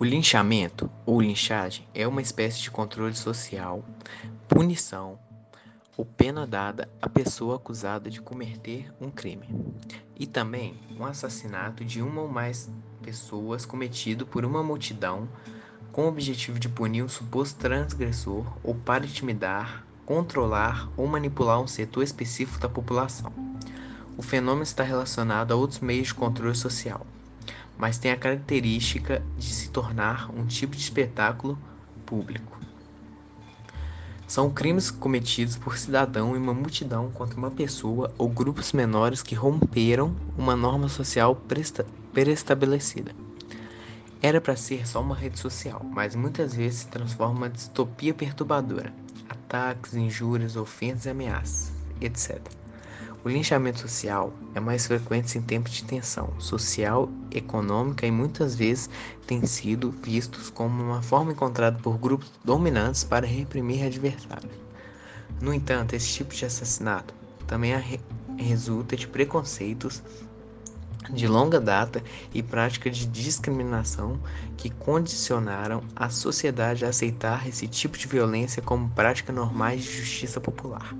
O linchamento ou linchagem é uma espécie de controle social, punição ou pena dada à pessoa acusada de cometer um crime, e também um assassinato de uma ou mais pessoas cometido por uma multidão com o objetivo de punir um suposto transgressor ou para intimidar, controlar ou manipular um setor específico da população. O fenômeno está relacionado a outros meios de controle social mas tem a característica de se tornar um tipo de espetáculo público. São crimes cometidos por cidadão em uma multidão contra uma pessoa ou grupos menores que romperam uma norma social pré-estabelecida. Era para ser só uma rede social, mas muitas vezes se transforma em distopia perturbadora. Ataques, injúrias, ofensas e ameaças, etc. O linchamento social é mais frequente em tempos de tensão social, econômica e muitas vezes tem sido vistos como uma forma encontrada por grupos dominantes para reprimir adversários. No entanto, esse tipo de assassinato também re resulta de preconceitos de longa data e práticas de discriminação que condicionaram a sociedade a aceitar esse tipo de violência como prática normais de justiça popular.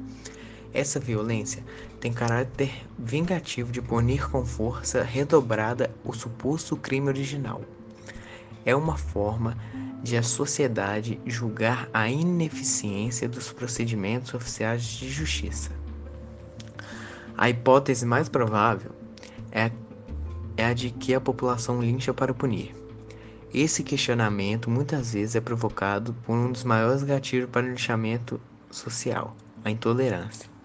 Essa violência tem caráter vingativo de punir com força redobrada o suposto crime original. É uma forma de a sociedade julgar a ineficiência dos procedimentos oficiais de justiça. A hipótese mais provável é a, é a de que a população lincha para punir. Esse questionamento muitas vezes é provocado por um dos maiores gatilhos para o linchamento social, a intolerância.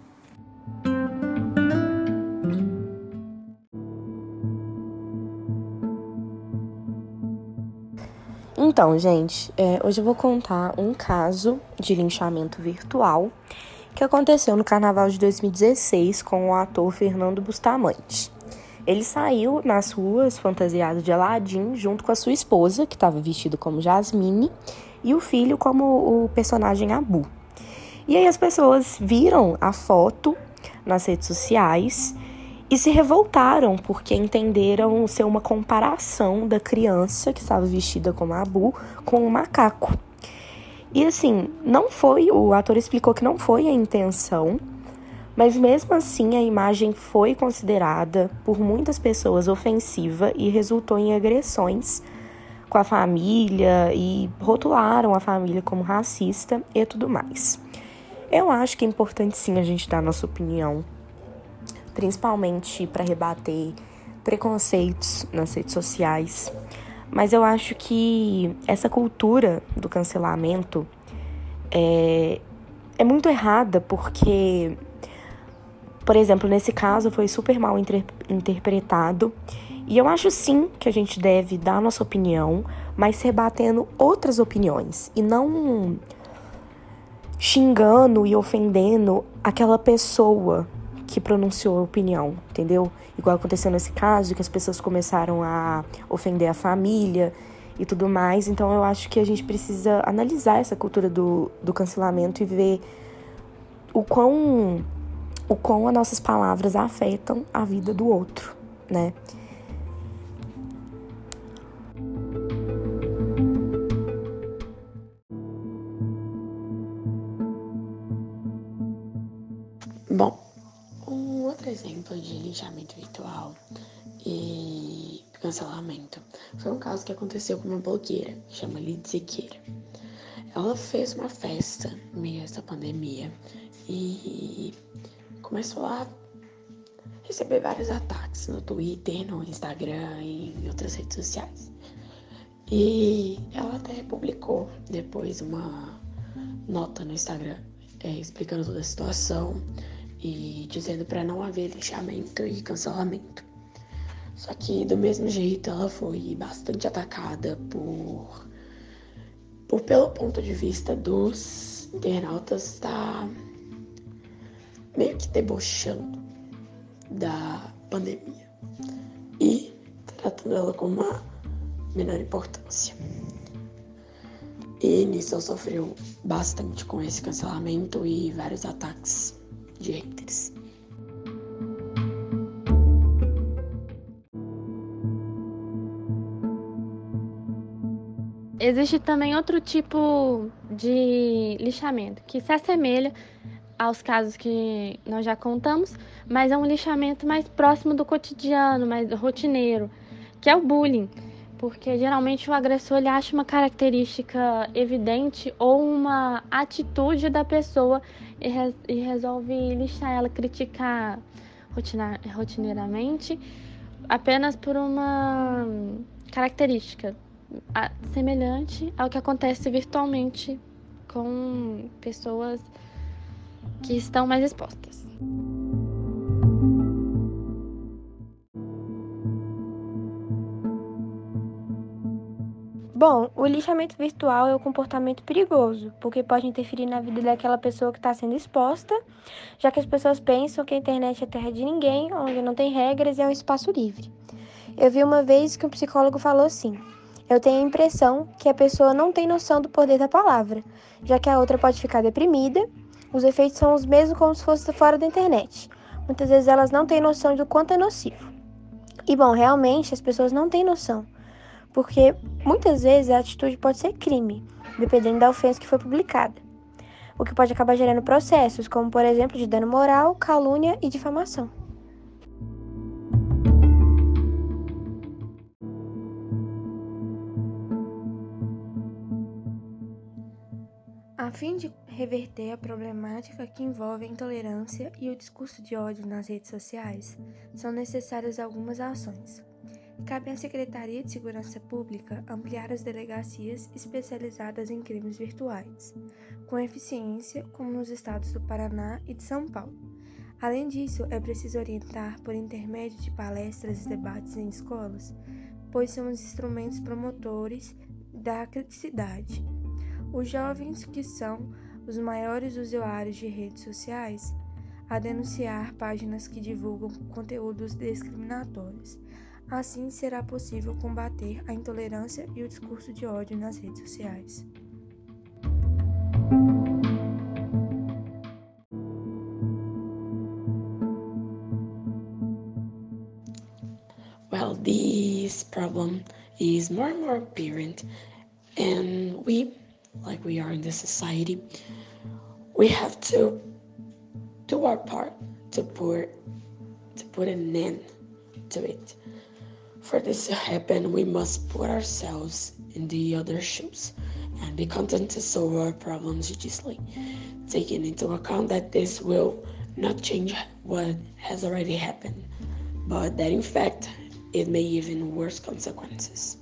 Então, gente, é, hoje eu vou contar um caso de linchamento virtual que aconteceu no carnaval de 2016 com o ator Fernando Bustamante. Ele saiu nas ruas fantasiado de Aladdin junto com a sua esposa, que estava vestida como Jasmine, e o filho como o personagem Abu. E aí as pessoas viram a foto nas redes sociais e se revoltaram porque entenderam ser uma comparação da criança que estava vestida como Abu com um macaco. E assim, não foi, o ator explicou que não foi a intenção, mas mesmo assim a imagem foi considerada por muitas pessoas ofensiva e resultou em agressões com a família e rotularam a família como racista e tudo mais. Eu acho que é importante sim a gente dar nossa opinião principalmente para rebater preconceitos nas redes sociais. Mas eu acho que essa cultura do cancelamento é, é muito errada porque, por exemplo, nesse caso foi super mal inter interpretado. E eu acho sim que a gente deve dar nossa opinião, mas rebatendo outras opiniões e não xingando e ofendendo aquela pessoa que pronunciou a opinião, entendeu? Igual aconteceu nesse caso, que as pessoas começaram a ofender a família e tudo mais. Então eu acho que a gente precisa analisar essa cultura do, do cancelamento e ver o quão, o quão as nossas palavras afetam a vida do outro, né? De linchamento virtual e cancelamento foi um caso que aconteceu com uma blogueira, chama Lidia Siqueira. Ela fez uma festa no meio dessa pandemia e começou a receber vários ataques no Twitter, no Instagram e em outras redes sociais. E ela até publicou depois uma nota no Instagram é, explicando toda a situação e dizendo para não haver linchamento e cancelamento. Só que do mesmo jeito ela foi bastante atacada por, por pelo ponto de vista dos internautas tá meio que debochando da pandemia e tratando ela com uma menor importância. E nisso sofreu bastante com esse cancelamento e vários ataques de haters. existe também outro tipo de lixamento que se assemelha aos casos que nós já contamos, mas é um lixamento mais próximo do cotidiano, mais rotineiro, que é o bullying. Porque geralmente o agressor ele acha uma característica evidente ou uma atitude da pessoa e, re e resolve lixar ela, criticar rotineiramente apenas por uma característica semelhante ao que acontece virtualmente com pessoas que estão mais expostas. Bom, o lixamento virtual é um comportamento perigoso, porque pode interferir na vida daquela pessoa que está sendo exposta, já que as pessoas pensam que a internet é terra de ninguém, onde não tem regras e é um espaço livre. Eu vi uma vez que um psicólogo falou assim: Eu tenho a impressão que a pessoa não tem noção do poder da palavra, já que a outra pode ficar deprimida. Os efeitos são os mesmos como se fosse fora da internet. Muitas vezes elas não têm noção do quanto é nocivo. E bom, realmente as pessoas não têm noção porque muitas vezes a atitude pode ser crime, dependendo da ofensa que foi publicada, o que pode acabar gerando processos, como por exemplo de dano moral, calúnia e difamação. A fim de reverter a problemática que envolve a intolerância e o discurso de ódio nas redes sociais, são necessárias algumas ações. Cabe à Secretaria de Segurança Pública ampliar as delegacias especializadas em crimes virtuais, com eficiência, como nos estados do Paraná e de São Paulo. Além disso, é preciso orientar por intermédio de palestras e debates em escolas, pois são os instrumentos promotores da criticidade. Os jovens, que são os maiores usuários de redes sociais, a denunciar páginas que divulgam conteúdos discriminatórios Assim será possível combater a intolerância e o discurso de ódio nas redes sociais. Well, this problem is more and more apparent, and we, like we are in the society, we have to do our part to put to put an end to it. For this to happen, we must put ourselves in the other shoes and be content to solve our problems judiciously, taking into account that this will not change what has already happened, but that in fact it may even worse consequences.